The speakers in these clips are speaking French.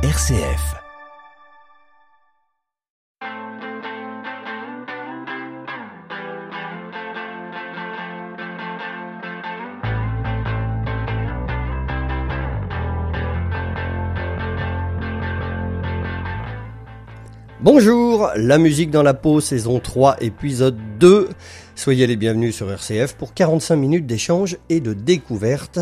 RCF. Bonjour, la musique dans la peau, saison 3, épisode 2. Soyez les bienvenus sur RCF pour 45 minutes d'échange et de découverte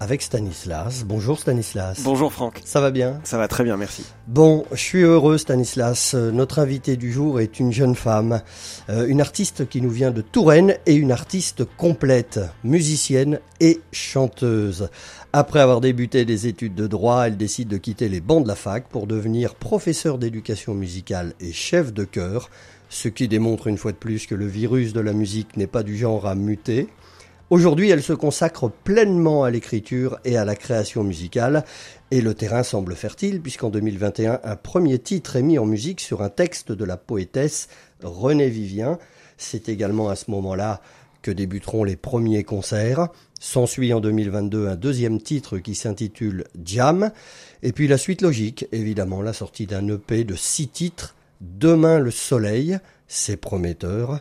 avec Stanislas. Bonjour Stanislas. Bonjour Franck. Ça va bien? Ça va très bien, merci. Bon, je suis heureux Stanislas. Notre invitée du jour est une jeune femme, euh, une artiste qui nous vient de Touraine et une artiste complète, musicienne et chanteuse. Après avoir débuté des études de droit, elle décide de quitter les bancs de la fac pour devenir professeur d'éducation musicale et chef de chœur, ce qui démontre une fois de plus que le virus de la musique n'est pas du genre à muter. Aujourd'hui, elle se consacre pleinement à l'écriture et à la création musicale, et le terrain semble fertile puisqu'en 2021, un premier titre est mis en musique sur un texte de la poétesse Renée Vivien. C'est également à ce moment-là que débuteront les premiers concerts. S'ensuit en 2022 un deuxième titre qui s'intitule Jam, et puis la suite logique, évidemment la sortie d'un EP de six titres, Demain le soleil, c'est prometteur.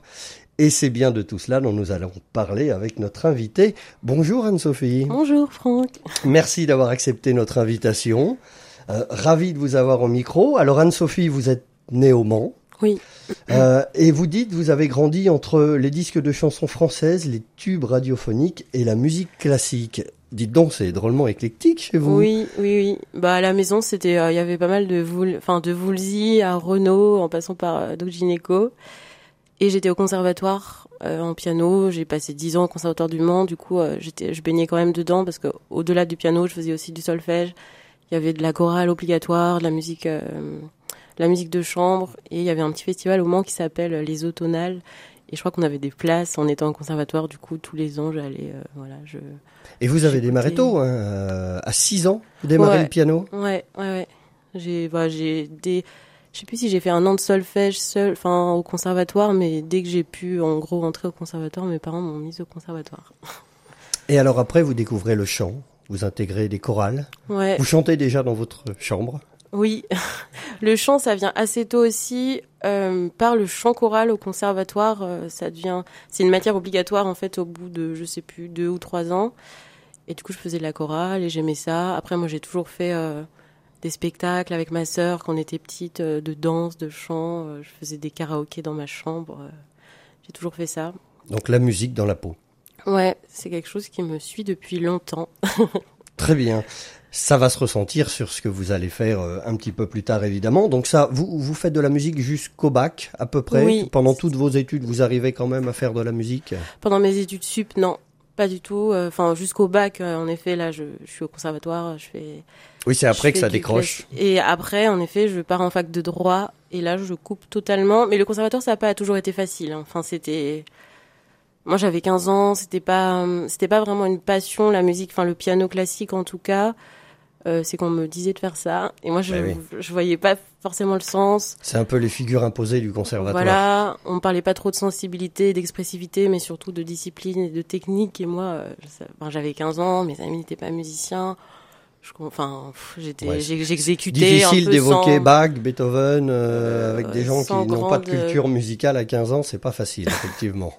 Et c'est bien de tout cela dont nous allons parler avec notre invitée. Bonjour Anne-Sophie. Bonjour Franck. Merci d'avoir accepté notre invitation. Euh, ravi de vous avoir au micro. Alors Anne-Sophie, vous êtes née au Mans. Oui. Euh, et vous dites, vous avez grandi entre les disques de chansons françaises, les tubes radiophoniques et la musique classique. Dites donc, c'est drôlement éclectique chez vous. Oui, oui, oui. Bah à la maison, c'était, euh, il y avait pas mal de Voul, enfin de Woolsey à Renault, en passant par euh, Doc Gineco. Et j'étais au conservatoire euh, en piano. J'ai passé dix ans au conservatoire du Mans. Du coup, euh, j'étais, je baignais quand même dedans parce que au-delà du piano, je faisais aussi du solfège. Il y avait de la chorale obligatoire, de la musique, euh, de la musique de chambre, et il y avait un petit festival au Mans qui s'appelle les Automnales. Et je crois qu'on avait des places en étant au conservatoire. Du coup, tous les ans, j'allais, euh, voilà, je. Et vous avez démarré tôt, hein, euh, à 6 ans, vous démarrez Ouais. le piano? Ouais, ouais, ouais. J'ai, voilà, j'ai des, je sais plus si j'ai fait un an de solfège seul, enfin au conservatoire, mais dès que j'ai pu, en gros, rentrer au conservatoire, mes parents m'ont mise au conservatoire. Et alors après, vous découvrez le chant, vous intégrez des chorales. Ouais. Vous chantez déjà dans votre chambre. Oui, le chant, ça vient assez tôt aussi. Euh, par le chant choral au conservatoire, euh, ça devient, c'est une matière obligatoire en fait au bout de, je sais plus, deux ou trois ans. Et du coup, je faisais de la chorale et j'aimais ça. Après, moi, j'ai toujours fait euh, des spectacles avec ma sœur quand on était petite, euh, de danse, de chant. Euh, je faisais des karaokés dans ma chambre. Euh, j'ai toujours fait ça. Donc la musique dans la peau. Ouais, c'est quelque chose qui me suit depuis longtemps. Très bien. Ça va se ressentir sur ce que vous allez faire un petit peu plus tard, évidemment. Donc ça, vous, vous faites de la musique jusqu'au bac, à peu près. Oui. Pendant toutes vos études, vous arrivez quand même à faire de la musique. Pendant mes études sup, non, pas du tout. Euh, Enfin, jusqu'au bac, euh, en effet, là, je, je suis au conservatoire, je fais. Oui, c'est après que ça décroche. Et après, en effet, je pars en fac de droit, et là, je coupe totalement. Mais le conservatoire, ça n'a pas toujours été facile. hein. Enfin, c'était. Moi, j'avais 15 ans, c'était pas, c'était pas vraiment une passion, la musique, enfin, le piano classique en tout cas. Euh, c'est qu'on me disait de faire ça. Et moi, je, Bah oui. je voyais pas forcément le sens. C'est un peu les figures imposées du conservatoire. Voilà, on parlait pas trop de sensibilité, d'expressivité, mais surtout de discipline et de technique. Et moi, euh, j'avais 15 ans, mes amis n'étaient pas musiciens. Je, enfin, j'étais, Ouais, j'exécutais Difficile d'évoquer Bach, Beethoven, euh, avec des gens qui n'ont pas de culture musicale à 15 ans, c'est pas facile, effectivement.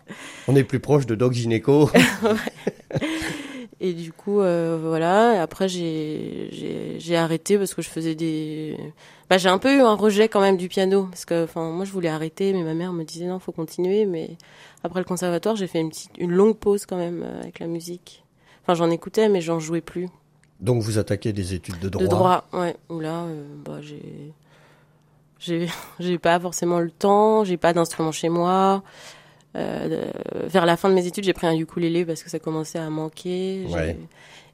On est plus proche de Doc Gineco. Et du coup, euh, voilà. Après, j'ai, j'ai, j'ai arrêté parce que je faisais des. Bah, j'ai un peu eu un rejet quand même du piano parce que, enfin, moi, je voulais arrêter, mais ma mère me disait non, faut continuer. Mais après le conservatoire, j'ai fait une petite, une longue pause quand même euh, avec la musique. Enfin, j'en écoutais, mais j'en jouais plus. Donc vous attaquez des études de droit. De droit, ouais. Où là, euh, bah, j'ai, j'ai, j'ai pas forcément le temps, j'ai pas d'instrument chez moi. Euh, vers la fin de mes études, j'ai pris un ukulélé parce que ça commençait à manquer. Ouais.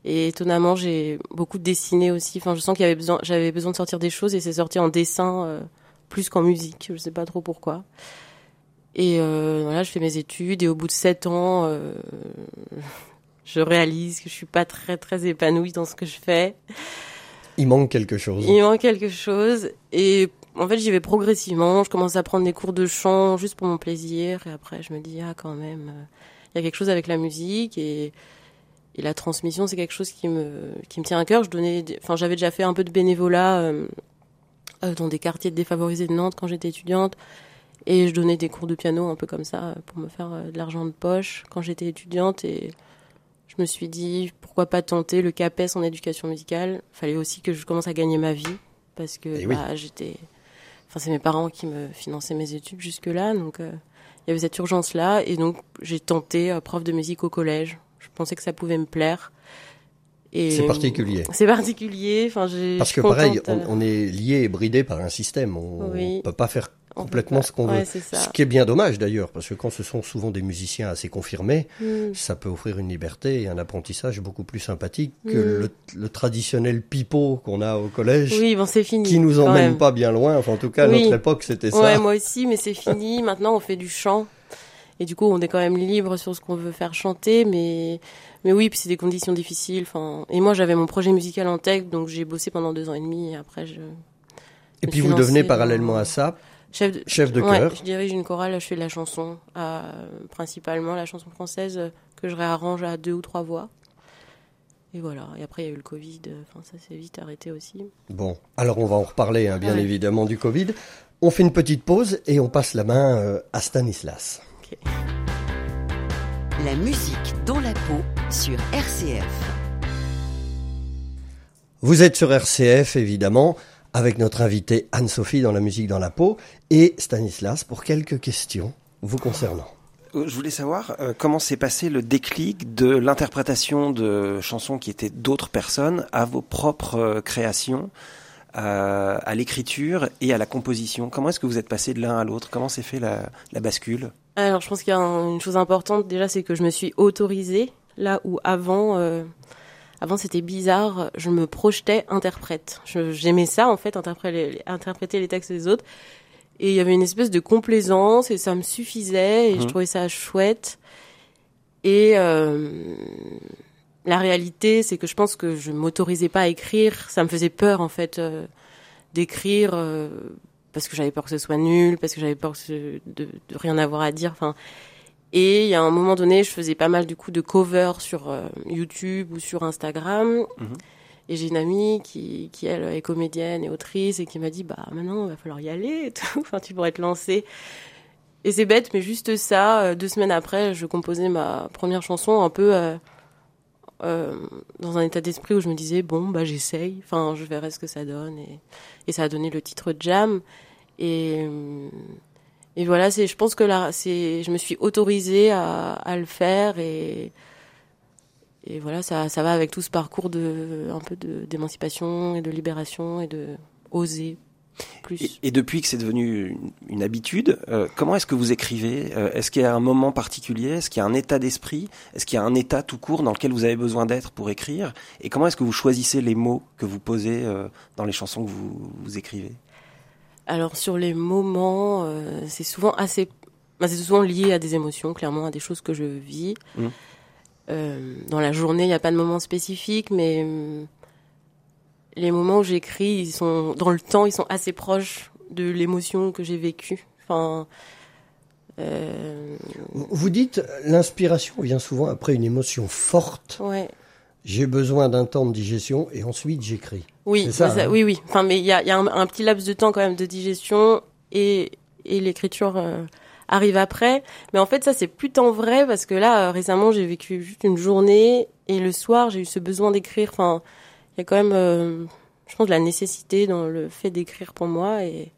Et étonnamment, j'ai beaucoup dessiné aussi. Enfin, je sens qu'il y avait besoin, j'avais besoin de sortir des choses et c'est sorti en dessin euh, plus qu'en musique. Je sais pas trop pourquoi. Et euh, voilà, je fais mes études et au bout de sept ans, euh, je réalise que je suis pas très très épanouie dans ce que je fais. Il manque quelque chose. Il manque quelque chose et en fait j'y vais progressivement. Je commence à prendre des cours de chant juste pour mon plaisir et après je me dis ah quand même euh, il y a quelque chose avec la musique et Et la transmission, c'est quelque chose qui me, qui me tient à cœur. Je donnais, enfin, j'avais déjà fait un peu de bénévolat euh, euh, dans des quartiers défavorisés de Nantes quand j'étais étudiante. Et je donnais des cours de piano un peu comme ça pour me faire de l'argent de poche quand j'étais étudiante. Et je me suis dit, pourquoi pas tenter le CAPES en éducation musicale? Fallait aussi que je commence à gagner ma vie parce que Eh bah, j'étais, enfin, c'est mes parents qui me finançaient mes études jusque-là. Donc, euh, il y avait cette urgence-là. Et donc, j'ai tenté euh, prof de musique au collège. Je pensais que ça pouvait me plaire. Et C'est particulier. C'est particulier. Enfin, j'ai- Parce que pareil, contente, on, on est lié et bridé par un système. On Oui. ne peut pas faire complètement ce qu'on ouais, veut. Ce qui est bien dommage d'ailleurs, parce que quand ce sont souvent des musiciens assez confirmés, Mm. ça peut offrir une liberté et un apprentissage beaucoup plus sympathique que Mm. le, le traditionnel pipeau qu'on a au collège, Oui, bon, c'est fini. qui nous emmène même. pas bien loin. Enfin, en tout cas, à Oui. notre époque, c'était ça. Ouais, moi aussi, mais c'est fini. Maintenant, on fait du chant. Et du coup, on est quand même libre sur ce qu'on veut faire chanter, mais, mais oui, puis c'est des conditions difficiles. Enfin, et moi, j'avais mon projet musical en tech, donc j'ai bossé pendant deux ans et demi, et après, je, et puis vous devenez parallèlement à ça chef de, chef de ouais, chœur. je dirige une chorale, je fais de la chanson, euh, principalement la chanson française euh, que je réarrange à deux ou trois voix. Et voilà. Et après, il y a eu le Covid. euh, Enfin, ça s'est vite arrêté aussi. Bon, alors on va en reparler, hein, bien Ouais. évidemment, du Covid. On fait une petite pause et on passe la main euh, à Stanislas. La musique dans la peau sur RCF. Vous êtes sur RCF, évidemment, avec notre invitée Anne-Sophie dans la musique dans la peau et Stanislas pour quelques questions vous concernant. Euh, Je voulais savoir euh, comment s'est passé le déclic de l'interprétation de chansons qui étaient d'autres personnes à vos propres euh, créations, euh, à l'écriture et à la composition. Comment est-ce que vous êtes passé de l'un à l'autre? Comment s'est fait la, la bascule? Alors, je pense qu'il y a un- une chose importante déjà, c'est que je me suis autorisée là où avant, euh, avant c'était bizarre, je me projetais interprète. J'aimais ça en fait, interpréter les, interpréter les textes des autres, et il y avait une espèce de complaisance et ça me suffisait et je Mhm. trouvais ça chouette. Et euh, la réalité, c'est que je pense que je m'autorisais pas à écrire, ça me faisait peur en fait euh, d'écrire. euh, parce que j'avais peur que ce soit nul, parce que j'avais peur que ce- de, de rien avoir à dire. Enfin, et il y a un moment donné, je faisais pas mal du coup de covers sur euh, YouTube ou sur Instagram. Mhm. Et j'ai une amie qui, qui elle est comédienne et autrice et qui m'a dit bah maintenant il va falloir y aller et tout. Enfin tu pourrais te lancer. Et c'est bête, mais juste ça. euh, Deux semaines après, je composais ma première chanson un peu euh, euh, dans un état d'esprit où je me disais bon bah j'essaye. Enfin je verrai ce que ça donne et, et ça a donné le titre Jam. Et et voilà, c'est, je pense que là, c'est, je me suis autorisée à, à le faire et, et voilà, ça, ça va avec tout ce parcours de, un peu de, d'émancipation et de libération et de oser plus. et, depuis que c'est devenu une, une habitude, euh, comment est-ce que vous écrivez? Euh, Est-ce qu'il y a un moment particulier? Est-ce qu'il y a un état d'esprit? Est-ce qu'il y a un état tout court dans lequel vous avez besoin d'être pour écrire? Et comment est-ce que vous choisissez les mots que vous posez euh, dans les chansons que vous, vous écrivez? Alors sur les moments, euh, c'est souvent assez, bah, c'est souvent lié à des émotions, clairement à des choses que je vis. Mhm. Euh, dans la journée, il n'y a pas de moment spécifique, mais hum, les moments où j'écris, ils sont dans le temps, ils sont assez proches de l'émotion que j'ai vécue. Enfin, euh, Vous dites, l'inspiration vient souvent après une émotion forte. ouais. J'ai besoin d'un temps de digestion et ensuite j'écris. Oui, C'est ça, ça- hein. oui, oui. Enfin, mais il y a, il y a un, un petit laps de temps quand même de digestion et, et l'écriture euh, arrive après. Mais en fait, ça c'est plus tant vrai parce que là, euh, récemment, j'ai vécu juste une journée et le soir, j'ai eu ce besoin d'écrire. Enfin, il y a quand même, euh, je pense, de la nécessité dans le fait d'écrire pour moi et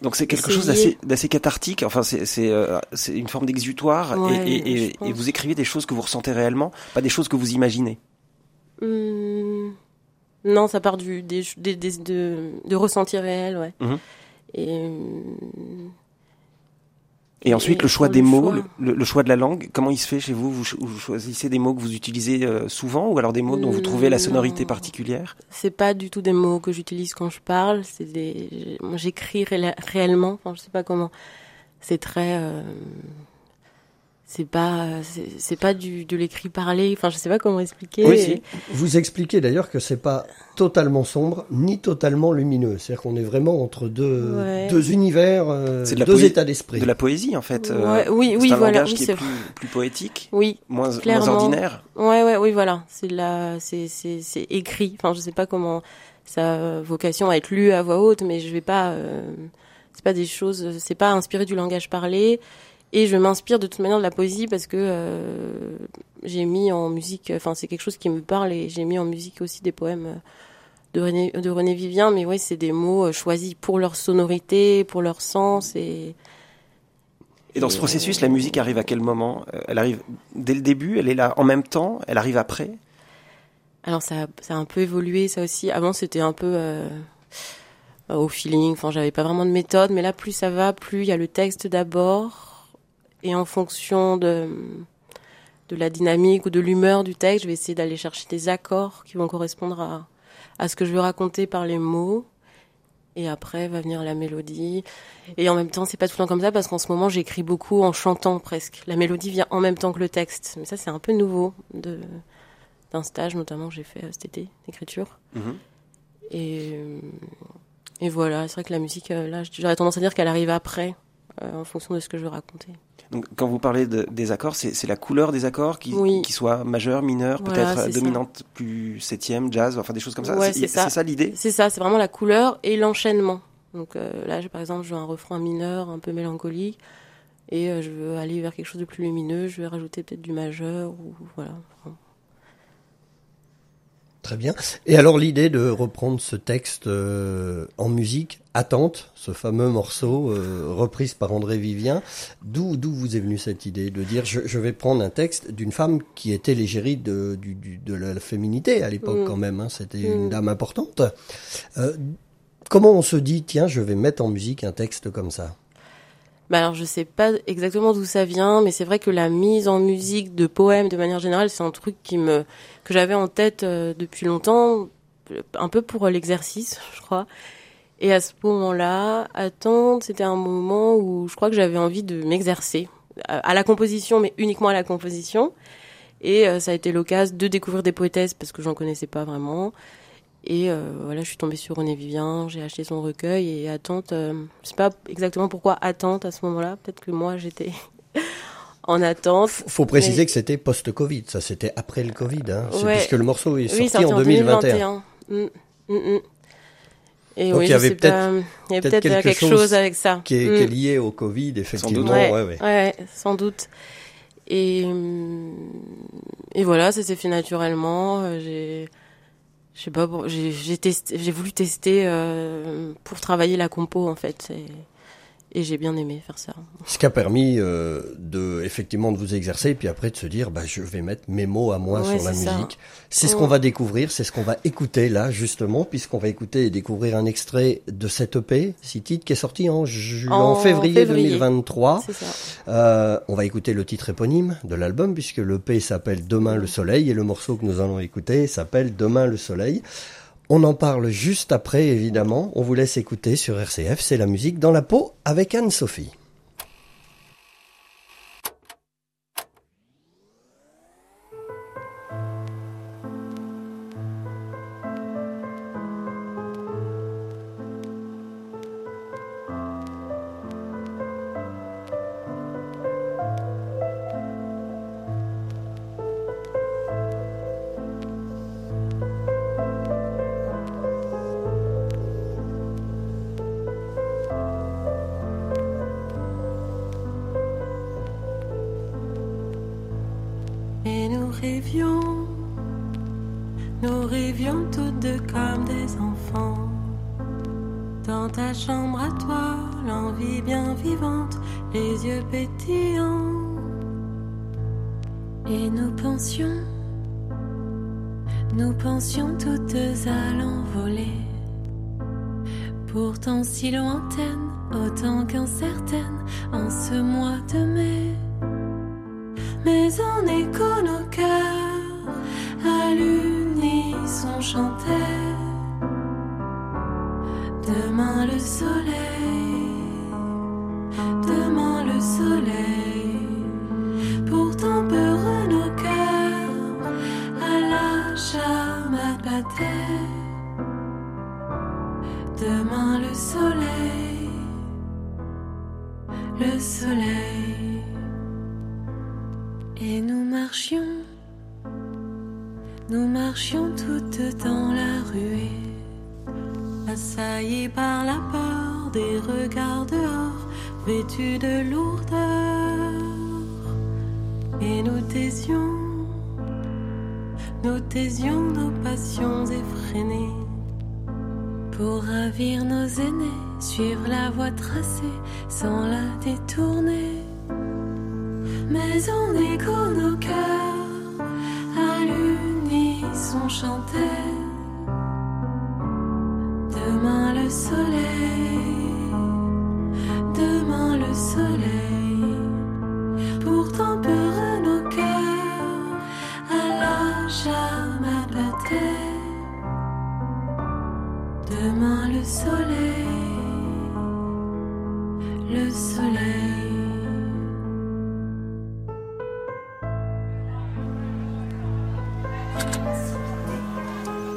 Donc c'est quelque chose d'assez cathartique. Enfin, c'est euh, une forme d'exutoire Ouais, et, et, je et, pense. et vous écrivez des choses que vous ressentez réellement, pas des choses que vous imaginez. Hum, non, ça part du des, des, des- de, de ressenti réel, ouais. Mhm. Et Et ensuite, Et le choix des le mots, choix. le, choix de la langue, comment il se fait chez vous? Vous, ch- vous choisissez des mots que vous utilisez euh, souvent ou alors des mots dont vous trouvez la Non. sonorité particulière? C'est pas du tout des mots que j'utilise quand je parle, c'est des moi, j'écris réellement, enfin je sais pas comment. C'est très euh, c'est pas c'est pas du de l'écrit parlé. Enfin je sais pas comment expliquer. Oui, vous expliquez d'ailleurs que c'est pas totalement sombre ni totalement lumineux. C'est-à-dire qu'on est vraiment entre deux deux univers euh, deux états d'esprit. de la poésie en fait euh, oui oui un voilà langage qui est plus, plus, poétique oui moins, moins ordinaire. Ouais ouais oui voilà. C'est la c'est c'est c'est écrit. Enfin je sais pas comment sa vocation à être lu à voix haute mais je vais pas euh, c'est pas des choses c'est pas inspiré du langage parlé et je m'inspire de toute manière de la poésie parce que euh, j'ai mis en musique, enfin c'est quelque chose qui me parle et j'ai mis en musique aussi des poèmes de René, de René Vivien, mais oui, c'est des mots euh, choisis pour leur sonorité, pour leur sens et. Et dans ce processus, la musique arrive à quel moment? Euh, Elle arrive dès le début, elle est là en même temps, elle arrive après? Alors ça, ça a un peu évolué, ça aussi. Avant, c'était un peu euh, au feeling. Enfin, j'avais pas vraiment de méthode, mais là, plus ça va, plus il y a le texte d'abord et en fonction de, de la dynamique ou de l'humeur du texte, je vais essayer d'aller chercher des accords qui vont correspondre à, à ce que je veux raconter par les mots. Et après va venir la mélodie. Et en même temps, c'est pas tout le temps comme ça parce qu'en ce moment, j'écris beaucoup en chantant presque. La mélodie vient en même temps que le texte. Mais ça, c'est un peu nouveau de d'un stage notamment que j'ai fait cet été d'écriture. Mhm. Et et voilà, c'est vrai que la musique, euh, là, j'aurais tendance à dire qu'elle arrive après, euh, en fonction de ce que je veux raconter. Donc, quand vous parlez de, des accords, c'est la couleur des accords qui, qui soit majeure, mineure, peut-être dominante, plus septième, jazz, enfin des choses comme ça. c'est ça, l'idée? C'est ça, c'est vraiment la couleur et l'enchaînement. Donc euh, là, par exemple, je veux un refrain mineur, un peu mélancolique, et euh, je veux aller vers quelque chose de plus lumineux. Je vais rajouter peut-être du majeur ou voilà. Très bien. Et alors l'idée de reprendre ce texte euh, en musique, Attente, ce fameux morceau euh, reprise par André Vivien, d'où d'où vous est venue cette idée de dire je, je vais prendre un texte d'une femme qui était l'égérie de, du, de la féminité à l'époque mm. quand même, hein, c'était une mm. dame importante. Euh, comment on se dit tiens je vais mettre en musique un texte comme ça? Bah alors je sais pas exactement d'où ça vient, mais c'est vrai que la mise en musique de poèmes de manière générale, c'est un truc qui me que j'avais en tête euh, depuis longtemps, un peu pour l'exercice, je crois. Et à ce moment-là, attendre, c'était un moment où je crois que j'avais envie de m'exercer à la composition, mais uniquement à la composition. Et euh, ça a été l'occasion de découvrir des poétesses parce que j'en connaissais pas vraiment et euh, voilà, je suis tombée sur René Vivien, j'ai acheté son recueil et Attente, euh, je sais pas exactement pourquoi Attente à ce moment-là, peut-être que moi j'étais en attente. Faut préciser que c'était post-Covid, ça c'était après le Covid, hein, puisque le morceau est sorti en 2021. Mm, mm, mm. Et Donc oui, il y avait peut-être peut peut quelque, quelque chose, avec ça. Qui est, qui est, lié au Covid, effectivement. Sans doute. Ouais, ouais. ouais, sans doute. Et, et voilà, ça s'est fait naturellement. Euh, j'ai je sais pas, j'ai voulu tester euh, pour travailler la compo en fait. Et et j'ai bien aimé faire ça. Ce qui a permis euh, de effectivement de vous exercer, puis après de se dire, bah, je vais mettre mes mots à moi sur la musique. C'est ce qu'on va découvrir, c'est ce qu'on va écouter là justement, puisqu'on va écouter et découvrir un extrait de cette EP, six titres, qui est sorti en, en, février, 2023. Ça. Euh, on va écouter le titre éponyme de l'album, puisque l'EP s'appelle Demain le soleil et le morceau que nous allons écouter s'appelle Demain le soleil. On en parle juste après, évidemment. On vous laisse écouter sur RCF. C'est la musique dans la peau avec Anne-Sophie. ma bataille. Demain le soleil, le soleil. Et nous marchions, nous marchions toutes dans la ruée, assaillies par la peur des regards dehors, vêtus de lourdeur. Et nous taisions nous taisions nos passions effrénées pour ravir nos aînés, suivre la voie tracée sans la détourner. Mais en écho nos cœurs à l'unisson chantait. Demain le soleil, demain le soleil, pour tempérer soleil, le soleil.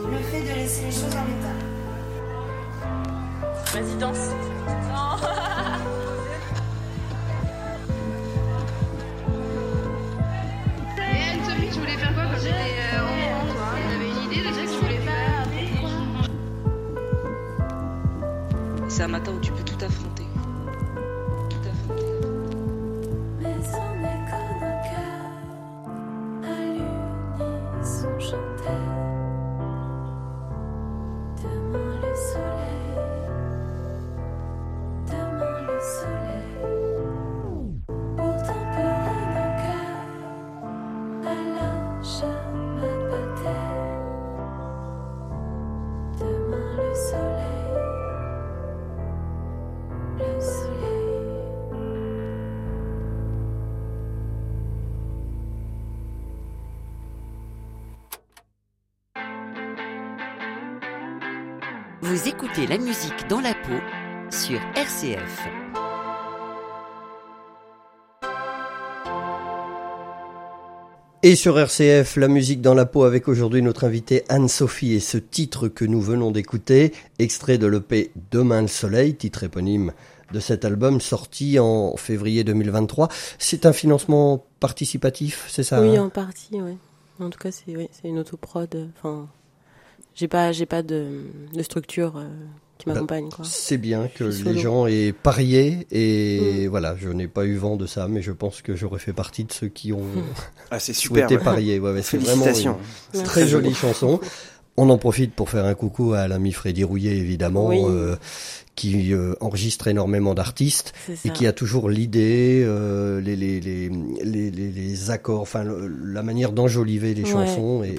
Le fait de laisser les choses en l'état. Vas-y, C'est un matin La musique dans la peau sur RCF. Et sur RCF, la musique dans la peau avec aujourd'hui notre invitée Anne-Sophie et ce titre que nous venons d'écouter, extrait de l'EP Demain le soleil, titre éponyme de cet album sorti en février 2023. C'est un financement participatif, c'est ça oui, hein en partie, oui. En tout cas, c'est oui, c'est une autoprod. euh, Enfin, j'ai pas, j'ai pas de, de structure euh, qui m'accompagne, quoi. C'est bien que les gens aient parié et Mm. voilà, je n'ai pas eu vent de ça, mais je pense que j'aurais fait partie de ceux qui ont Ah, c'est super. souhaité parier. Ouais, ouais, c'est vraiment une très jolie chanson. On en profite pour faire un coucou à l'ami Freddy Rouillet, évidemment, Oui. euh, qui euh, enregistre énormément d'artistes C'est et qui a toujours l'idée, euh, les, les, les, les, les, les accords, enfin le- la manière d'enjoliver les Ouais. chansons et,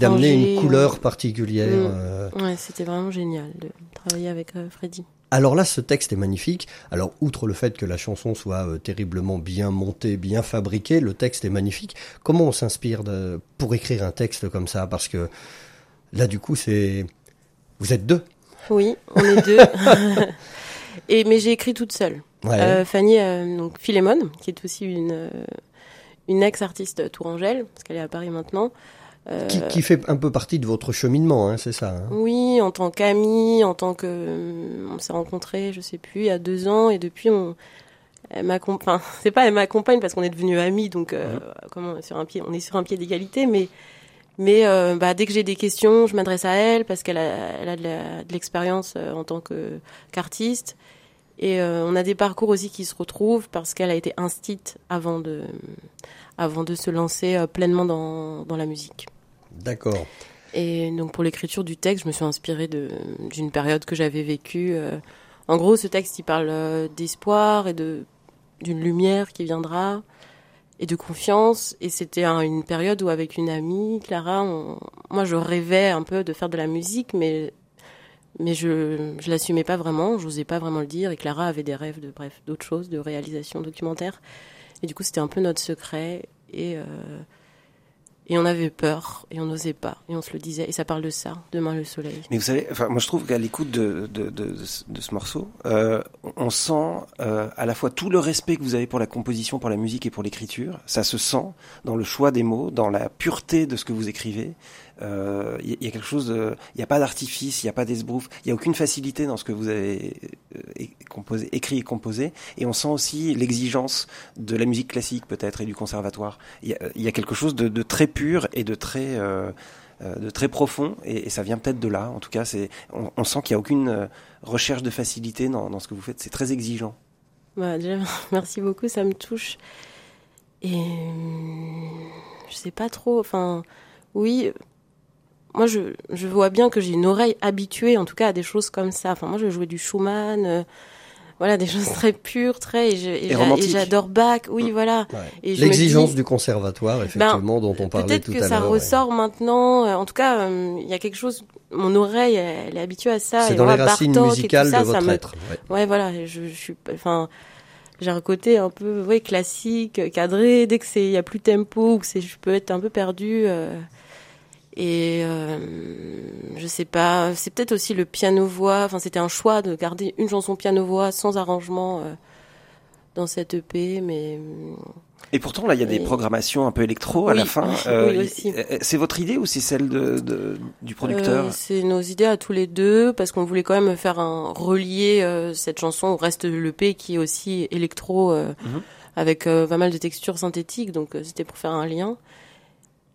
d'amener une couleur particulière. Mm. euh. Ouais, c'était vraiment génial de travailler avec euh, Freddy. Alors là, ce texte est magnifique. Alors, outre le fait que la chanson soit euh, terriblement bien montée, bien fabriquée, le texte est magnifique. Comment on s'inspire de, pour écrire un texte comme ça? Parce que là, du coup, c'est vous êtes deux. Oui, on est deux. Et mais j'ai écrit toute seule. Ouais. Euh, Fanny, euh, donc Philémone, qui est aussi une euh, une ex-artiste tourangelle, parce qu'elle est à Paris maintenant. Euh, qui, qui fait un peu partie de votre cheminement, hein, c'est ça. hein Oui, en tant qu'amie, en tant que on s'est rencontrés, je sais plus, il y a deux ans, et depuis on elle m'accompagne. Enfin, c'est pas elle m'accompagne parce qu'on est devenus amis, donc euh, comment sur un pied, on est sur un pied d'égalité, mais mais euh, bah, dès que j'ai des questions, je m'adresse à elle parce qu'elle a, elle a de l'expérience euh, en tant que qu'artiste. Et euh, on a des parcours aussi qui se retrouvent parce qu'elle a été instite avant de avant de se lancer pleinement dans dans la musique. D'accord. Et donc pour l'écriture du texte, je me suis inspirée de d'une période que j'avais vécue. En gros, ce texte, il parle d'espoir et de d'une lumière qui viendra et de confiance. Et c'était un- une période où, avec une amie, Clara, moi, je rêvais un peu de faire de la musique, mais mais je je l'assumais pas vraiment, j'osais pas vraiment le dire. Et Clara avait des rêves de bref d'autres choses, de réalisation documentaire. Et du coup, c'était un peu notre secret. Et euh, Et on avait peur, et on n'osait pas, et on se le disait. Et ça parle de ça, demain le soleil. Mais vous savez, enfin, moi je trouve qu'à l'écoute de, de, de, de ce- morceau, euh, on sent euh, à la fois tout le respect que vous avez pour la composition, pour la musique et pour l'écriture. Ça se sent dans le choix des mots, dans la pureté de ce que vous écrivez. Euh, Il il y a quelque chose, il n'y a pas d'artifice, il n'y a pas d'esbrouf, il n'y a aucune facilité dans ce que vous avez euh, composé, écrit et composé. Et on sent aussi l'exigence de la musique classique peut-être et du conservatoire. Il y a, quelque chose de, très pur et de très euh, euh, de très profond et, ça vient peut-être de là. En tout cas, c'est on, sent qu'il n'y a aucune euh, recherche de facilité dans, dans ce que vous faites. C'est très exigeant. Bah, déjà, merci beaucoup, ça me touche. Et euh, je sais pas trop, enfin, oui, euh, moi je, je vois bien que j'ai une oreille habituée en tout cas à des choses comme ça. Enfin, moi je jouais du Schumann, euh, voilà, des choses très pures, très. Et je- et Et j'a- romantique. et j'adore Bach, oui, voilà. Ouais. L'exigence du conservatoire, effectivement, dont on parlait Peut-être tout que à ça l'heure. ouais. ressort maintenant. euh, En tout cas, euh, il y a quelque chose. Mon oreille, elle, elle est habituée à ça. C'est et dans moi, les racines Bartok et tout musicales ça, de ça votre me- être. ouais. Ouais, voilà, je, je suis, enfin, j'ai un côté un peu, ouais, classique, cadré. Dès que c'est, il y a plus de tempo, ou que c'est, je peux être un peu perdu. euh, et euh, je sais pas, c'est peut-être aussi le piano voix. Enfin, c'était un choix de garder une chanson piano voix sans arrangement euh, dans cette EP, mais euh, Et pourtant, là, il y a des programmations un peu électro à Oui. la fin. Oui, il- aussi. euh, C'est votre idée ou c'est celle de, de- du producteur Euh, c'est nos idées à tous les deux parce qu'on voulait quand même faire un relier euh, cette chanson au reste de l'EP qui est aussi électro euh, Mhm. avec euh, pas mal de textures synthétiques donc euh, c'était pour faire un lien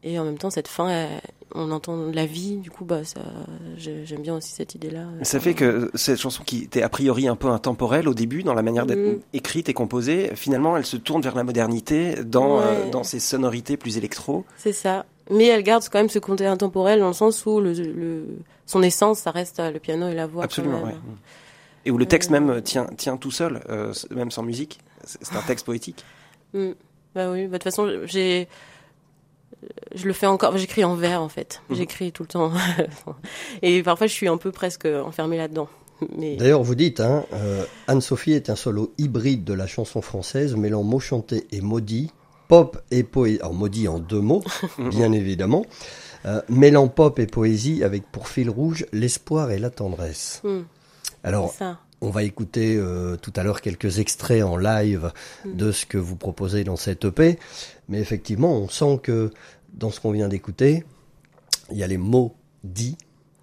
et en même temps cette fin elle- on entend la vie du coup bah ça j'aime bien aussi cette idée là Ça fait que cette chanson qui était a priori un peu intemporelle au début dans la manière d'être Mhm. écrite et composée, finalement, elle se tourne vers la modernité dans, euh, dans ses sonorités plus électro. c'est ça mais elle garde quand même ce côté intemporel dans le sens où le, le son essence ça reste euh, le piano et la voix Absolument, ouais. Et où le texte Euh. même tient, tient tout seul, euh, même sans musique. C'est c'est un texte poétique. Mm. Bah oui, bah, de toute façon, j'ai, je le fais encore. J'écris en vers en fait. Mhm. J'écris tout le temps. Et parfois, je suis un peu presque enfermée là-dedans. Mais D'ailleurs, vous dites, hein, euh, Anne-Sophie est un solo hybride de la chanson française, mêlant mots chantés et maudits, pop et poésie. Alors, maudit en deux mots, bien évidemment. Euh, mêlant pop et poésie avec pour fil rouge l'espoir et la tendresse. mm, Alors, c'est ça. On va écouter euh, tout à l'heure quelques extraits en live Mm. de ce que vous proposez dans cette EP, mais effectivement, on sent que dans ce qu'on vient d'écouter, il y a les mots dits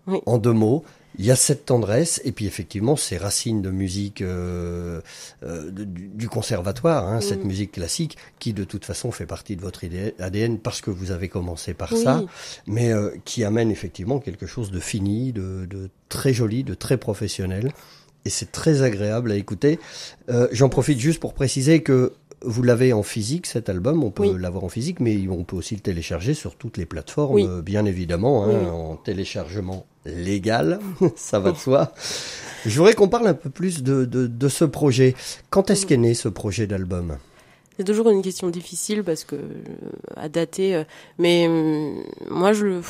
Oui. en deux mots. Il y a cette tendresse et puis effectivement ces racines de musique euh, euh, du, du conservatoire, hein, cette Mm. musique classique qui de toute façon fait partie de votre ADN parce que vous avez commencé par Oui. ça, mais euh, qui amène effectivement quelque chose de fini, de, de très joli, de très professionnel et c'est très agréable à écouter. Euh, J'en profite juste pour préciser que vous l'avez en physique cet album, on peut Oui. l'avoir en physique, mais on peut aussi le télécharger sur toutes les plateformes, Oui. euh, bien évidemment, hein, oui. en téléchargement légal, ça va de soi. Je voudrais qu'on parle un peu plus de, de, de ce projet. Quand est-ce qu'est né ce projet d'album? C'est toujours une question difficile parce que euh, à dater. euh, mais hum, moi, je, le-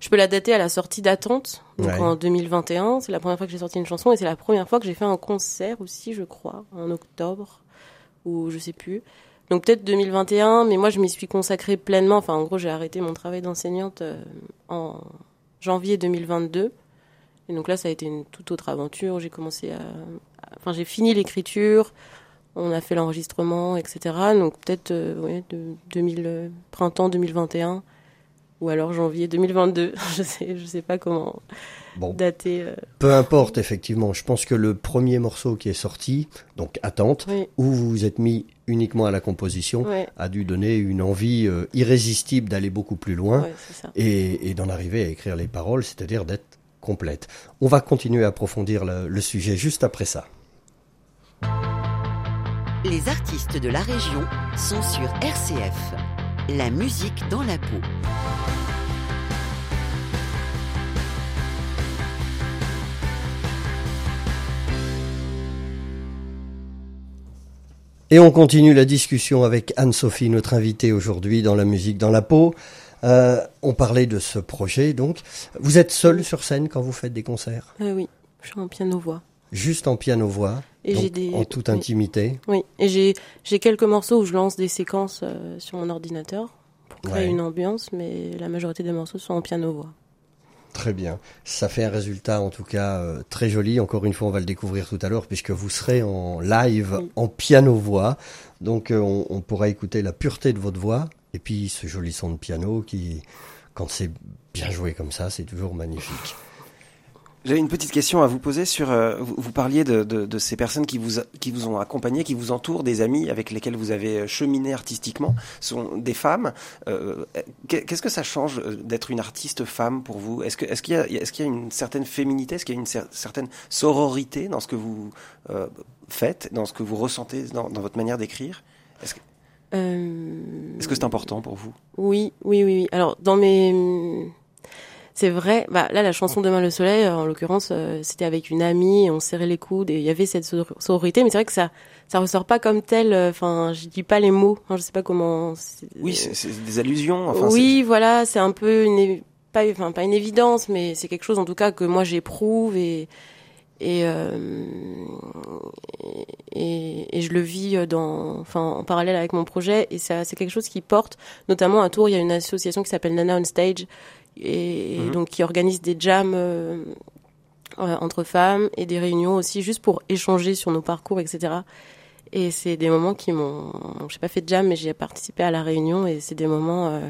je peux la dater à la sortie d'Attente, donc Ouais. en 2021. C'est la première fois que j'ai sorti une chanson et c'est la première fois que j'ai fait un concert aussi, je crois, en octobre ou je sais plus. Donc peut-être 2021, mais moi je m'y suis consacrée pleinement. Enfin, en gros, j'ai arrêté mon travail d'enseignante euh, en janvier 2022. Et donc là, ça a été une toute autre aventure. J'ai commencé à- enfin, j'ai fini l'écriture. On a fait l'enregistrement, etc. Donc peut-être euh, ouais, de 2000, euh, printemps 2021 ou alors janvier 2022. je sais, je sais pas comment Bon, dater. euh, peu importe, effectivement. Je pense que le premier morceau qui est sorti, donc Attente, Oui, où vous vous êtes mis uniquement à la composition, ouais, a dû donner une envie euh, irrésistible d'aller beaucoup plus loin. ouais, et, et d'en arriver à écrire les paroles, c'est-à-dire d'être complète. On va continuer à approfondir le, le sujet juste après ça. Les artistes de la région sont sur RCF. La musique dans la peau. Et on continue la discussion avec Anne-Sophie, notre invitée aujourd'hui dans la musique dans la peau. Euh, on parlait de ce projet, donc. Vous êtes seul sur scène quand vous faites des concerts? Euh, oui, je suis en piano-voix. Juste en piano-voix, des. en toute oui. intimité. Oui, et j'ai j'ai quelques morceaux où je lance des séquences euh, sur mon ordinateur pour créer Ouais. une ambiance, mais la majorité des morceaux sont en piano-voix. Très bien. Ça fait un résultat en tout cas euh, très joli. Encore une fois, on va le découvrir tout à l'heure puisque vous serez en live Oui. en piano-voix. Donc euh, on, on pourra écouter la pureté de votre voix et puis ce joli son de piano qui, quand c'est bien joué comme ça, c'est toujours magnifique. J'avais une petite question à vous poser sur. euh, vous, vous parliez de, de, de ces personnes qui vous qui vous ont accompagné, qui vous entourent, des amis avec lesquels vous avez euh, cheminé artistiquement, Ce sont des femmes. Euh, qu'est- Qu'est-ce que ça change euh, d'être une artiste femme pour vous? Est-ce que est-ce qu'il y a est-ce qu'il y a une certaine féminité? Est-ce qu'il y a une cer- certaine sororité dans ce que vous euh, faites, dans ce que vous ressentez, dans, dans votre manière d'écrire? Est-ce que Euh, est-ce que c'est important pour vous? Oui, oui, oui, oui. Alors, dans mes... C'est vrai, bah, là, la chanson Demain le soleil, euh, en l'occurrence, euh, c'était avec une amie, et on serrait les coudes, et il y avait cette sor- sororité, mais c'est vrai que ça ça ressort pas comme tel, euh, enfin, je dis pas les mots, Enfin, je sais pas comment... c'est- Oui, c'est des allusions. Enfin, oui, voilà, c'est un peu une, pas, enfin, pas une évidence, mais c'est quelque chose en tout cas que moi j'éprouve et et, euh, et et je le vis dans, enfin, en parallèle avec mon projet et ça, c'est quelque chose qui porte, notamment à Tours, il y a une association qui s'appelle Nana on Stage et, Mhm. donc qui organise des jams. euh, euh, entre femmes et des réunions aussi juste pour échanger sur nos parcours etc et c'est des moments qui m'ont j'ai pas fait de jam mais j'ai participé à la réunion et c'est des moments euh,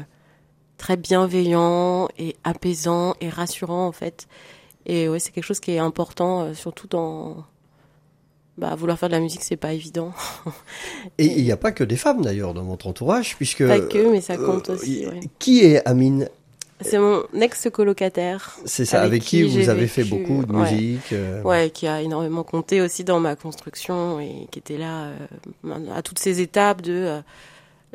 très bienveillants et apaisants et rassurants en fait et ouais c'est quelque chose qui est important euh, surtout dans bah vouloir faire de la musique c'est pas évident Et il n'y a pas que des femmes d'ailleurs dans votre entourage puisque... pas que mais ça compte euh, aussi ouais. Qui est Amine? C'est mon ex colocataire C'est ça, Avec avec, qui qui, vous avez fait beaucoup de ouais. musique. euh, ouais, qui a énormément compté aussi dans ma construction et qui était là euh, à toutes ces étapes de euh,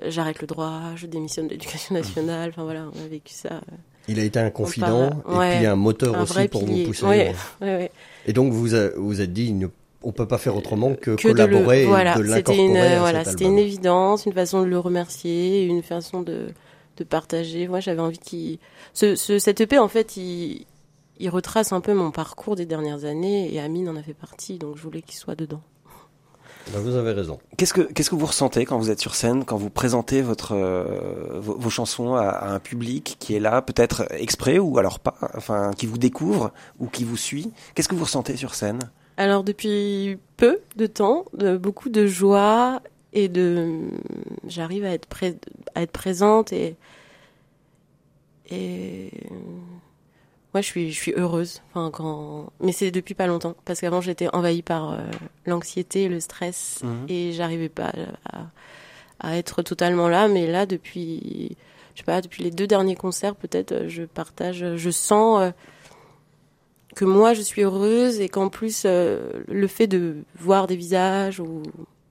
j'arrête le droit, je démissionne de l'éducation nationale. Enfin voilà, on a vécu ça. euh, Il a été un confident parle- et puis ouais, un moteur un aussi pour pilier. vous pousser. Ouais, ouais. Et donc vous a- vous êtes dit, il ne- on peut pas faire autrement que, Que de le- collaborer voilà, et de c'était l'incorporer une, à voilà, c'était une évidence, une façon de le remercier, une façon de, de partager. Moi, j'avais envie qu'il, ce, ce, cet EP en fait, il, il retrace un peu mon parcours des dernières années et Amine en a fait partie, donc je voulais qu'il soit dedans. Ben, vous avez raison. Qu'est-ce que qu'est-ce que vous ressentez quand vous êtes sur scène, quand vous présentez votre euh, vos, vos chansons à, à un public qui est là, peut-être exprès ou alors pas, enfin qui vous découvre ou qui vous suit? Qu'est-ce que vous ressentez sur scène? Alors depuis peu de temps, de, beaucoup de joie et de j'arrive à être pré- à être présente et et moi je suis je suis heureuse. Enfin quand mais c'est depuis pas longtemps. Parce qu'avant j'étais envahie par euh, l'anxiété le stress Mhm. et j'arrivais pas à, à être totalement là. Mais là depuis je sais pas depuis les deux derniers concerts peut-être euh, je partage je sens euh, que moi je suis heureuse et qu'en plus euh, le fait de voir des visages ou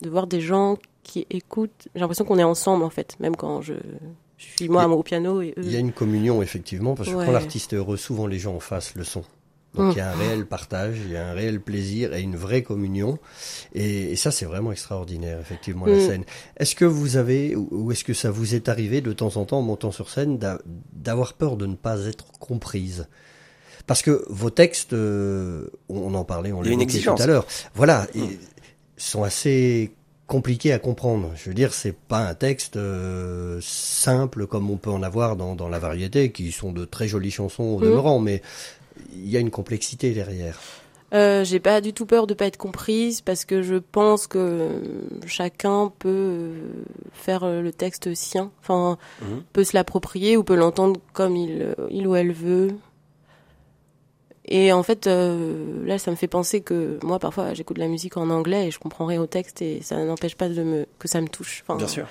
de voir des gens qui écoutent j'ai l'impression qu'on est ensemble en fait même quand je, je suis moi au piano et eux Il y a une communion effectivement parce que Ouais. quand l'artiste est heureux, souvent les gens en face le sont. Donc Mm. il y a un réel partage, il y a un réel plaisir et une vraie communion. Et, et ça, c'est vraiment extraordinaire, effectivement, la Mm. scène. Est-ce que vous avez, ou est-ce que ça vous est arrivé de temps en temps, en montant sur scène, d'a- d'avoir peur de ne pas être comprise? Parce que vos textes, euh, on en parlait, on Il y a une l'évoquait tout à l'heure, voilà, Mm. Sont assez compliqués à comprendre. Je veux dire, c'est pas un texte euh, simple comme on peut en avoir dans, dans la variété, qui sont de très jolies chansons au Mhm. demeurant, mais il y a une complexité derrière. Euh, j'ai pas du tout peur de pas être comprise parce que je pense que chacun peut euh, faire le texte sien, enfin Mhm. peut se l'approprier ou peut l'entendre comme il, il ou elle veut. Et en fait, euh, là, ça me fait penser que moi, parfois, j'écoute de la musique en anglais et je comprends rien au texte et ça n'empêche pas de me que ça me touche. Enfin, Bien sûr.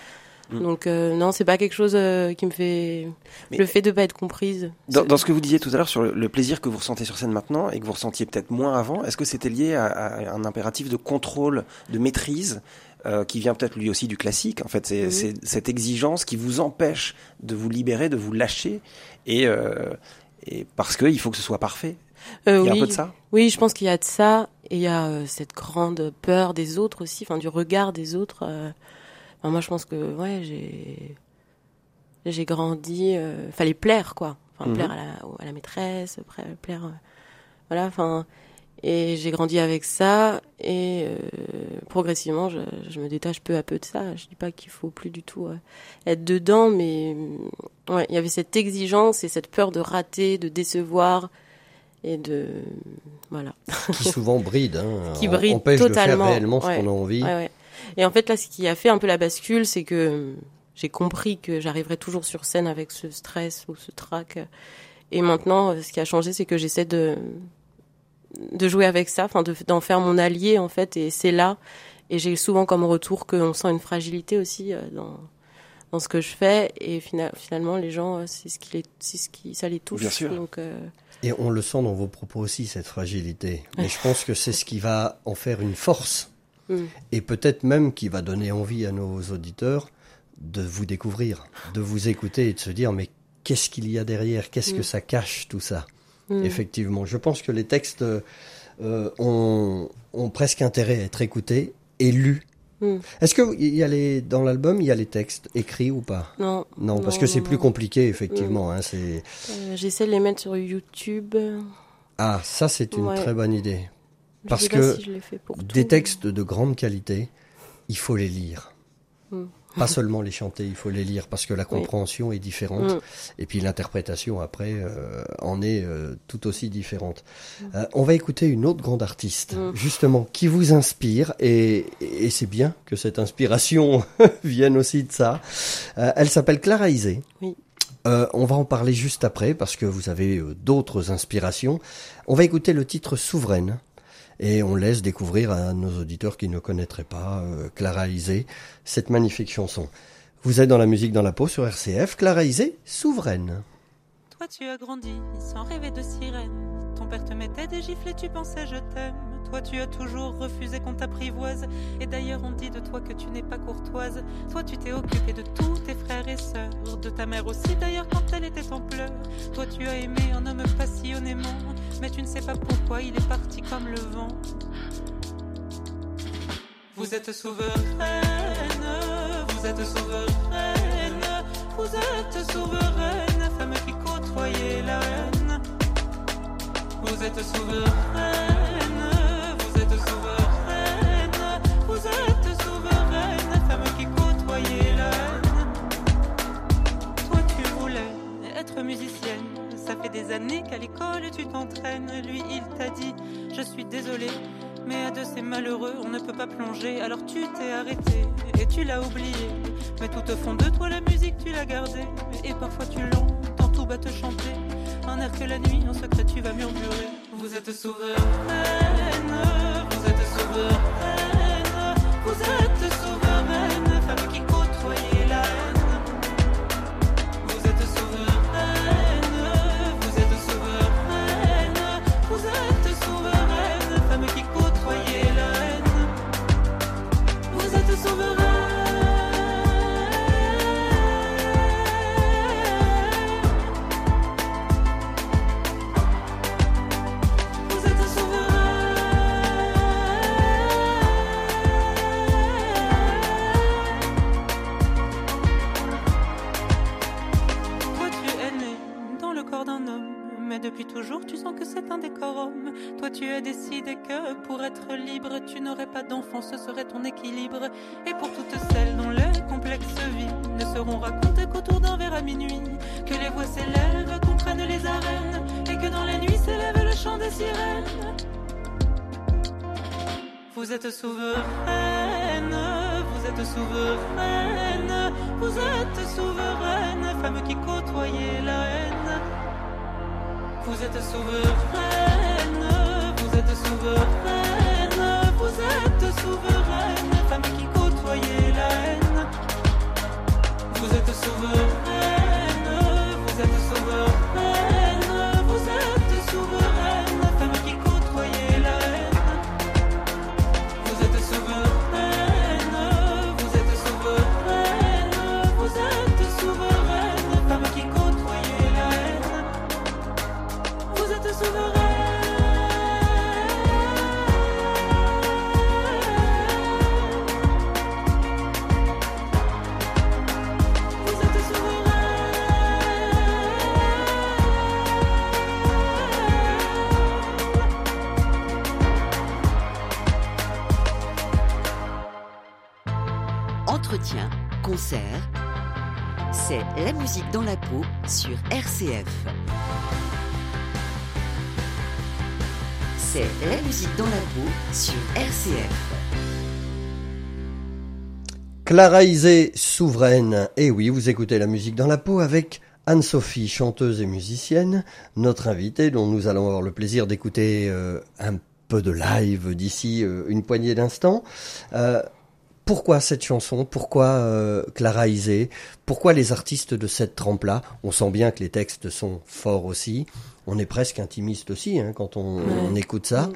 Mm. Donc euh, non, c'est pas quelque chose euh, qui me fait Mais- le fait de pas être comprise. Dans, ce que vous disiez tout à l'heure sur le, le plaisir que vous ressentez sur scène maintenant et que vous ressentiez peut-être moins avant, est-ce que c'était lié à, à un impératif de contrôle, de maîtrise euh, qui vient peut-être lui aussi du classique En fait, c'est cette exigence qui vous empêche de vous libérer, de vous lâcher, et, et parce qu'il faut que ce soit parfait. Euh, Il y a oui. un peu de ça? Oui, je pense qu'il y a de ça et il y a euh, cette grande peur des autres aussi, enfin du regard des autres. euh. Enfin, moi, je pense que ouais, j'ai j'ai grandi, fallait plaire quoi, enfin Mhm. plaire à la, à la maîtresse, pla- plaire, voilà, enfin Et j'ai grandi avec ça et progressivement, je, je me détache peu à peu de ça. Je dis pas qu'il faut plus du tout être dedans, mais ouais, il y avait cette exigence et cette peur de rater, de décevoir et de voilà. Qui souvent bride, hein, Qui bride empêche de totalement, faire réellement ce ouais. qu'on a envie. Ouais, ouais. Et en fait, là, ce qui a fait un peu la bascule, c'est que euh, j'ai compris que j'arriverais toujours sur scène avec ce stress ou ce trac. Et maintenant, euh, ce qui a changé, c'est que j'essaie de de jouer avec ça, enfin de- d'en faire mon allié en fait. Et c'est là. Et j'ai souvent comme retour qu'on sent une fragilité aussi euh, dans dans ce que je fais. Et fina- finalement, les gens, c'est ce qui les, c'est ce qui ça les touche. Bien sûr. Donc euh, Et on le sent dans vos propos aussi, cette fragilité. Mais je pense que c'est ce qui va en faire une force. Mm. Et peut-être même qui va donner envie à nos auditeurs de vous découvrir, de vous écouter et de se dire mais qu'est-ce qu'il y a derrière? Qu'est-ce que Mm. ça cache tout ça? Mm. Effectivement, je pense que les textes euh, ont, ont presque intérêt à être écoutés et lus. Mm. Est-ce que il y a les, dans l'album, il y a les textes écrits ou pas? Non, Non, parce que c'est plus compliqué, effectivement. Hein, c'est... euh, j'essaie de les mettre sur YouTube. Ah, ça, c'est une Ouais. très bonne idée. Parce que si Des tout. textes de grande qualité, il faut les lire. Mm. Pas seulement les chanter, il faut les lire parce que la compréhension est différente Mm. et puis l'interprétation après euh, en est euh, tout aussi différente. Euh, on va écouter une autre grande artiste, Mm. justement, qui vous inspire et, et c'est bien que cette inspiration vienne aussi de ça. Euh, elle s'appelle Clara Isé. Oui. Euh, on va en parler juste après parce que vous avez euh, d'autres inspirations. On va écouter le titre Souveraine et on laisse découvrir à nos auditeurs qui ne connaîtraient pas euh, Clara Isé cette magnifique chanson. Vous êtes dans la musique dans la peau sur RCF, Clara Isé, Souveraine. Toi tu as grandi sans rêver de sirène. Ton père te mettait des gifles et tu pensais je t'aime. Toi tu as toujours refusé qu'on t'apprivoise. Et d'ailleurs on dit de toi que tu n'es pas courtoise. Toi tu t'es occupé de tous tes frères et sœurs. De ta mère aussi d'ailleurs quand elle était en pleurs. Toi tu as aimé un homme passionnément. Mais tu ne sais pas pourquoi il est parti comme le vent. Vous êtes souveraine, vous êtes souveraine, vous êtes souveraine, femme qui côtoyait la haine. Vous êtes souveraine, musicienne, ça fait des années qu'à l'école tu t'entraînes. Lui il t'a dit, je suis désolé. Mais à deux c'est malheureux, on ne peut pas plonger. Alors tu t'es arrêté et tu l'as oublié. Mais tout au fond de toi la musique tu l'as gardée. Et parfois tu l'entends tout bas te chanter. Un air que la nuit en secret tu vas murmurer. Vous êtes souveraine, vous êtes souveraine, vous êtes la peau sur RCF. C'est la musique dans la peau sur RCF. Clara Isé, souveraine. Et oui, vous écoutez la musique dans la peau avec Anne-Sophie, chanteuse et musicienne, notre invitée dont nous allons avoir le plaisir d'écouter euh, un peu de live d'ici euh, une poignée d'instants. Euh, pourquoi cette chanson? Pourquoi euh, Clara Isé? Pourquoi les artistes de cette trempe-là? On sent bien que les textes sont forts aussi. On est presque intimiste aussi hein, quand on, on écoute ça.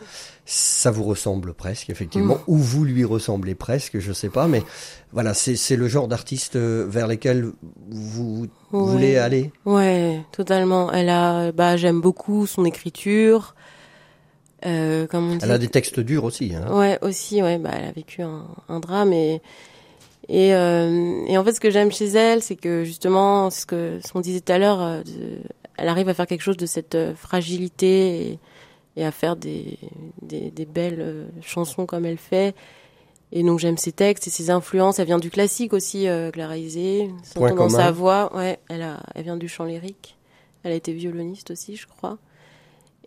Ça vous ressemble presque, effectivement. Ou vous lui ressemblez presque, je sais pas. Mais voilà, c'est le genre d'artiste euh, vers lesquels vous Ouais. voulez aller? Ouais, totalement. Elle a, bah, j'aime beaucoup son écriture. Euh, comme on dit. Elle a des textes durs aussi. Hein. Ouais, aussi, ouais, bah, elle a vécu un, un drame et et, euh, et en fait, ce que j'aime chez elle, c'est que justement, ce que ce qu'on disait tout à l'heure, euh, elle arrive à faire quelque chose de cette euh, fragilité et, et à faire des, des, des belles euh, chansons comme elle fait. Et donc j'aime ses textes et ses influences. Elle vient du classique aussi, Clara Isé. S'entend dans sa voix. Ouais, elle a, elle vient du chant lyrique. Elle a été violoniste aussi, je crois.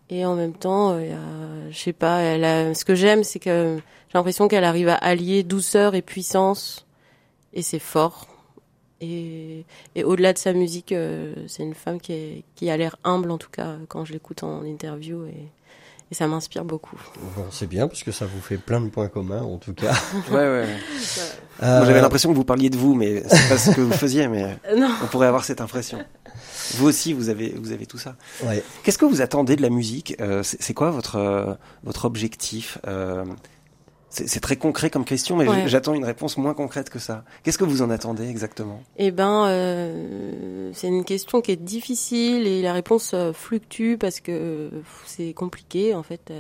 Et en même temps, euh, je sais pas, elle a, ce que j'aime, c'est que j'ai l'impression qu'elle arrive à allier douceur et puissance, et c'est fort. Et, et au-delà de sa musique, euh, c'est une femme qui, est, qui a l'air humble, en tout cas, quand je l'écoute en interview, et, et ça m'inspire beaucoup. Bon, c'est bien parce que ça vous fait plein de points communs en tout cas. Ouais, ouais. ouais. Euh, Moi, j'avais l'impression que vous parliez de vous, mais c'est pas ce que vous faisiez, mais non. on pourrait avoir cette impression. Vous aussi, vous avez, vous avez tout ça. ouais. Qu'est-ce que vous attendez de la musique Euh, C'est quoi votre euh, votre objectif Euh, C'est très concret comme question, mais Ouais. j'attends une réponse moins concrète que ça. Qu'est-ce que vous en attendez exactement? Eh ben, euh, c'est une question qui est difficile et la réponse fluctue parce que c'est compliqué en fait.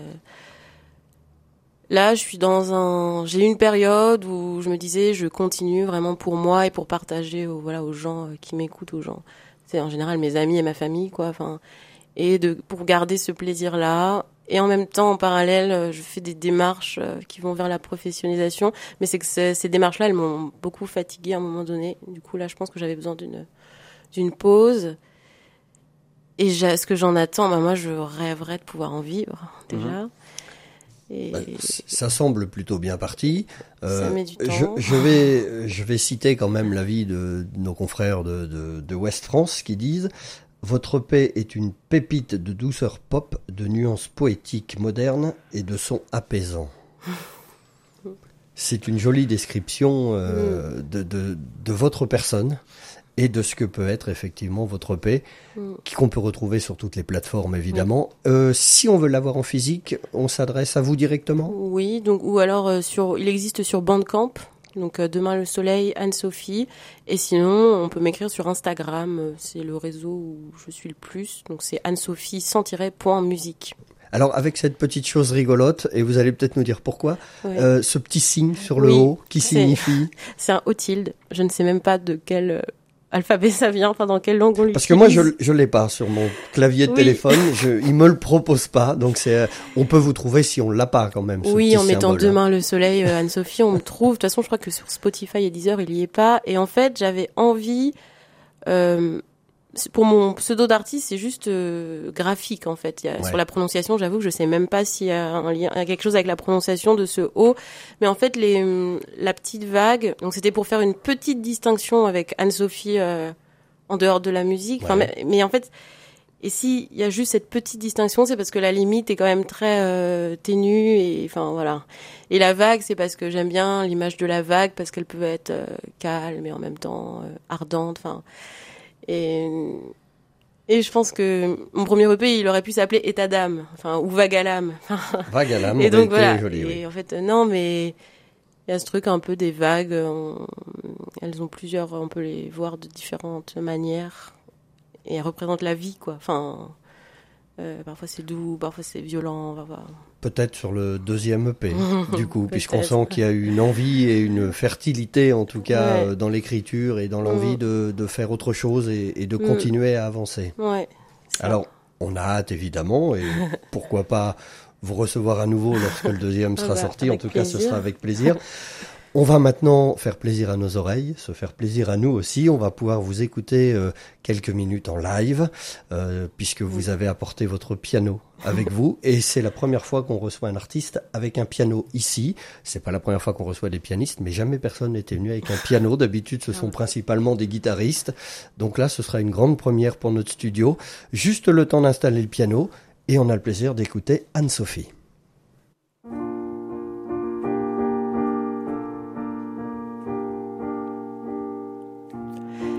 Là, je suis dans un, j'ai eu une période où je me disais, je continue vraiment pour moi et pour partager, aux, voilà, aux gens qui m'écoutent, aux gens, c'est en général mes amis et ma famille, quoi. Enfin, et de pour garder ce plaisir-là. Et en même temps, en parallèle, euh, je fais des démarches euh, qui vont vers la professionnalisation. Mais c'est que ces démarches-là, elles m'ont beaucoup fatiguée à un moment donné. Du coup, là, je pense que j'avais besoin d'une d'une pause. Et ce que j'en attends, bah, moi, je rêverais de pouvoir en vivre déjà. Et Bah, ça semble plutôt bien parti. Ça met du je, vais, je vais citer quand même l'avis de, de nos confrères de, de, de West France qui disent Votre paix est une pépite de douceur pop, de nuances poétiques modernes et de sons apaisants. C'est une jolie description euh, de, de, de votre personne et de ce que peut être effectivement votre paix, Mm. qu'on peut retrouver sur toutes les plateformes évidemment. Euh, si on veut l'avoir en physique, on s'adresse à vous directement? Oui, donc ou alors euh, sur, il existe sur Bandcamp. Donc euh, demain le soleil, Anne-Sophie. Et sinon, on peut m'écrire sur Instagram. C'est le réseau où je suis le plus. Donc c'est Anne-Sophie sans tiret point musique. Alors avec cette petite chose rigolote, et vous allez peut-être nous dire pourquoi, Ouais. euh, ce petit signe sur le Oui, haut qui signifie... C'est un haut tilde. Je ne sais même pas de quel alphabet ça vient, enfin dans quelle langue on l'utilise. Parce que moi je je l'ai pas sur mon clavier de Oui. téléphone, je, il me le propose pas, donc c'est euh, on peut vous trouver si on l'a pas quand même. Oui, en mettant symbole. demain le soleil, euh, Anne-Sophie, on me trouve. De toute façon, je crois que sur Spotify et Deezer, il y est pas. Et en fait, j'avais envie, euh, pour mon pseudo d'artiste, c'est juste euh, graphique en fait. Il y a- Ouais. Sur la prononciation, j'avoue que je sais même pas s'il y a un lien, quelque chose avec la prononciation de ce O. Mais en fait, les, hum, la petite vague. Donc, c'était pour faire une petite distinction avec Anne-Sophie euh, en dehors de la musique. Enfin, mais, mais en fait. Et si il y a juste cette petite distinction, c'est parce que la limite est quand même très euh, ténue et enfin voilà. Et la vague, c'est parce que j'aime bien l'image de la vague parce qu'elle peut être euh, calme et en même temps euh, ardente. Enfin et et je pense que mon premier EP, il aurait pu s'appeler État d'âme, enfin ou Vague à l'âme. Vague à l'âme, et donc voilà. joli, et oui. en fait, euh, non, mais il y a ce truc un peu des vagues. on- Elles ont plusieurs, on peut les voir de différentes manières et elles représentent la vie, quoi. Enfin, euh, parfois c'est doux, parfois c'est violent. parfois- Peut-être sur le deuxième EP, du coup, puisqu'on sent qu'il y a une envie et une fertilité, en tout cas, Ouais. euh, dans l'écriture et dans l'envie Mm. de, de faire autre chose et, et de Mm. continuer à avancer. Ouais. Alors, on a hâte évidemment, et pourquoi pas vous recevoir à nouveau lorsque le deuxième Ah sera bah, sorti. En tout cas, ce sera avec plaisir. On va maintenant faire plaisir à nos oreilles, se faire plaisir à nous aussi. On va pouvoir vous écouter euh, quelques minutes en live, euh, puisque vous avez apporté votre piano avec vous. Et c'est la première fois qu'on reçoit un artiste avec un piano ici. C'est pas la première fois qu'on reçoit des pianistes, mais jamais personne n'était venu avec un piano. D'habitude, ce sont principalement des guitaristes. Donc là, ce sera une grande première pour notre studio. Juste le temps d'installer le piano. Et on a le plaisir d'écouter Anne-Sophie.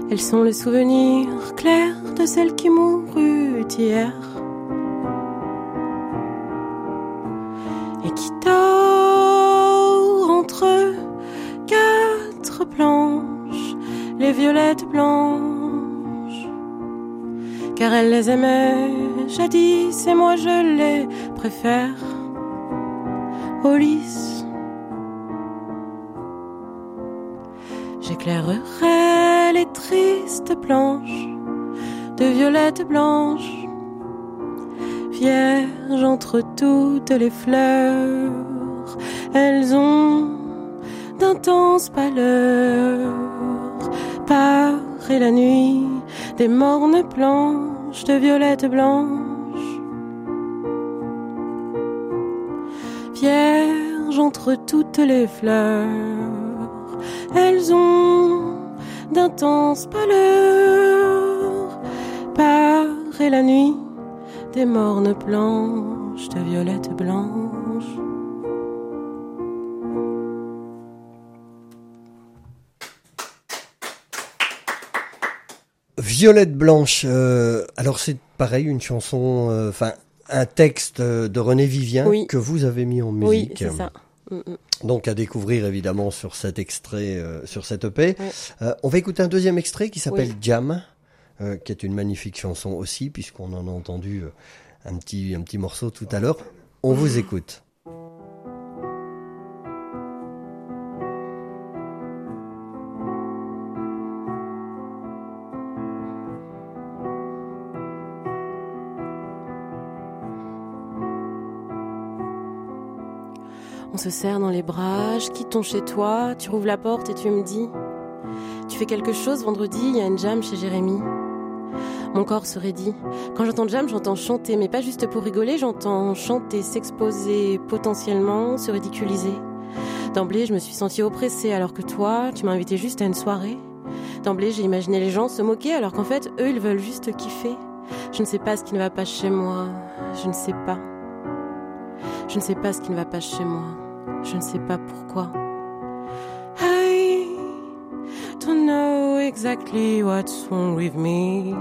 Elles sont le souvenir clair de celle qui mourut hier et qui dort entre quatre planches, les violettes blanches, car elle les aimait jadis et moi je les préfère au lys. J'éclairerai les tristes planches de violettes blanches, vierges entre toutes les fleurs. Elles ont d'intenses pâleurs, parer la nuit des mornes planches de violettes blanches. Vierges entre toutes les fleurs elles ont d'intenses pâleurs, parer la nuit des mornes planches de violettes blanches. Violette blanche. euh, alors c'est pareil, une chanson, euh, enfin un texte de René Vivien Oui. que vous avez mis en Oui, musique. c'est ça. Mm, mm. Donc à découvrir évidemment sur cet extrait, euh, sur cette EP. Ouais. Euh, on va écouter un deuxième extrait qui s'appelle Oui. Jam, euh, qui est une magnifique chanson aussi, puisqu'on en a entendu un petit, un petit morceau tout à l'heure. On vous écoute. On se serre dans les bras, je quitte ton chez toi, tu rouvres la porte et tu me dis Tu fais quelque chose vendredi, il y a une jam chez Jérémy. Mon corps se raidit. Quand j'entends jam, j'entends chanter, mais pas juste pour rigoler, j'entends chanter, s'exposer, potentiellement, se ridiculiser. D'emblée, je me suis sentie oppressée alors que toi, tu m'as invité juste à une soirée. D'emblée, j'ai imaginé les gens se moquer alors qu'en fait, eux, ils veulent juste kiffer. Je ne sais pas ce qui ne va pas chez moi. Je ne sais pas. Je ne sais pas ce qui ne va pas chez moi. Je ne sais pas pourquoi. I don't know exactly what's wrong with me.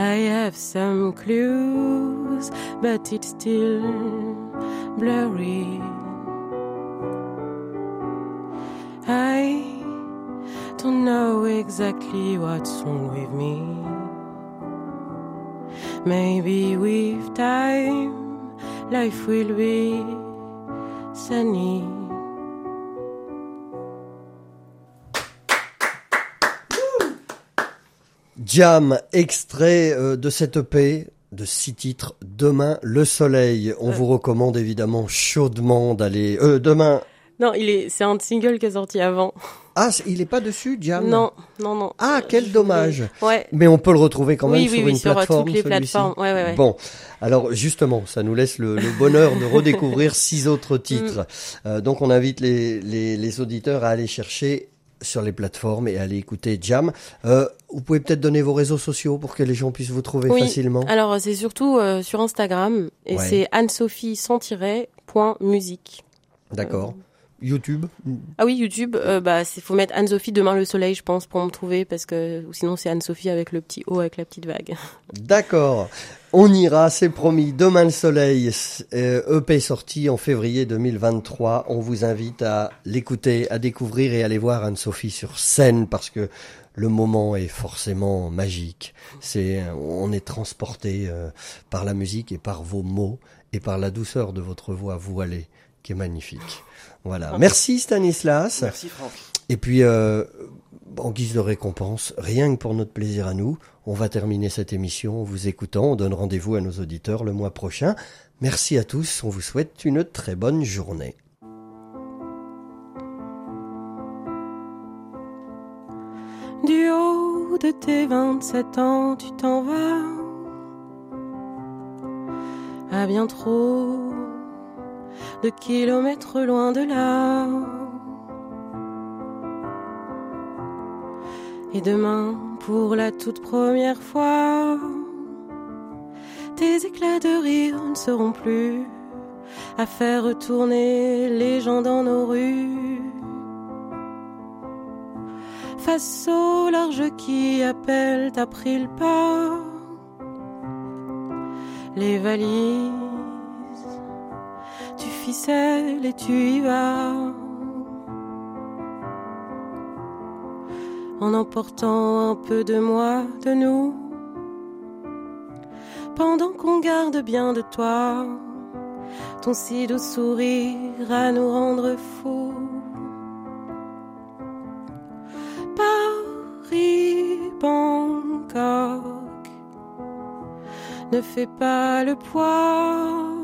I have some clues, but it's still blurry. I don't know exactly what's wrong with me. Maybe with time, life will be sunny. Jam, extrait euh, de cette EP de six titres. Demain, le soleil. On Ouais. vous recommande évidemment chaudement d'aller. Euh, demain. Non, il est, c'est un single qui est sorti avant. Ah, il est pas dessus, Jam. Non, non, non. Ah, quel je dommage. voulais- Ouais. Mais on peut le retrouver quand même Oui, sur oui, oui, une sur, euh, plateforme. toutes les plateformes. Ouais, ouais, ouais. Bon, alors justement, ça nous laisse le, le bonheur de redécouvrir six autres titres. Mm. Euh, donc on invite les, les, les auditeurs à aller chercher sur les plateformes et à aller écouter Jam. Euh, vous pouvez peut-être donner vos réseaux sociaux pour que les gens puissent vous trouver Oui. facilement. Alors, c'est surtout euh, sur Instagram et c'est Anne-Sophie sans tiret, point musique. D'accord. YouTube. Ah oui, YouTube, euh, bah, c'est faut mettre Anne-Sophie demain le soleil, je pense, pour me trouver parce que sinon c'est Anne-Sophie avec le petit O avec la petite vague. D'accord. On ira, c'est promis. Demain le soleil, euh, EP sorti en février 2023. On vous invite à l'écouter, à découvrir et à aller voir Anne-Sophie sur scène parce que le moment est forcément magique. C'est, on est transporté euh, par la musique et par vos mots et par la douceur de votre voix voilée qui est magnifique. Voilà. Merci Stanislas. Merci Franck. Et puis, euh, en guise de récompense, rien que pour notre plaisir à nous, on va terminer cette émission en vous écoutant. On donne rendez-vous à nos auditeurs le mois prochain. Merci à tous. On vous souhaite une très bonne journée. Du haut de tes 27 ans, tu t'en vas. À bien de kilomètres loin de là. Et demain, pour la toute première fois, tes éclats de rire ne seront plus à faire retourner les gens dans nos rues. Face au large qui appelle, t'as pris le pas. Les valises, tu ficelles et tu y vas. En emportant un peu de moi, de nous. Pendant qu'on garde bien de toi ton si doux sourire à nous rendre fous. Paris, Bangkok, ne fais pas le poids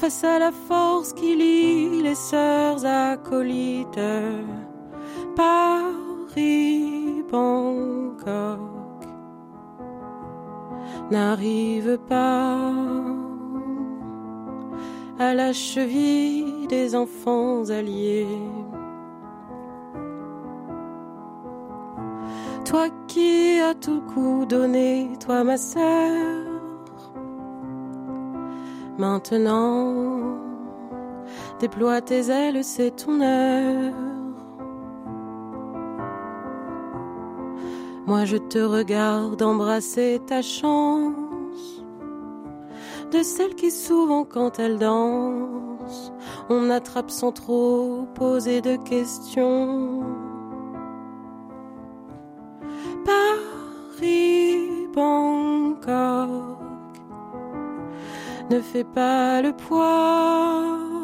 face à la force qui lie les sœurs acolytes. Paris, Bangkok, n'arrive pas à la cheville des enfants alliés. Toi qui as tout coup donné, toi ma sœur, maintenant déploie tes ailes, c'est ton heure. Moi je te regarde embrasser ta chance de celle qui souvent quand elle danse, on attrape sans trop poser de questions. Paris, Bangkok, ne fais pas le poids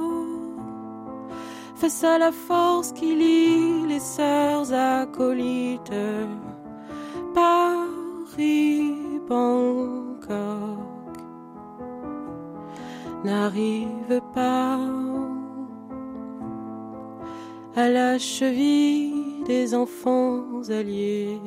face à la force qui lie les sœurs acolytes. Paris, Bangkok n'arrive pas à la cheville des enfants alliés.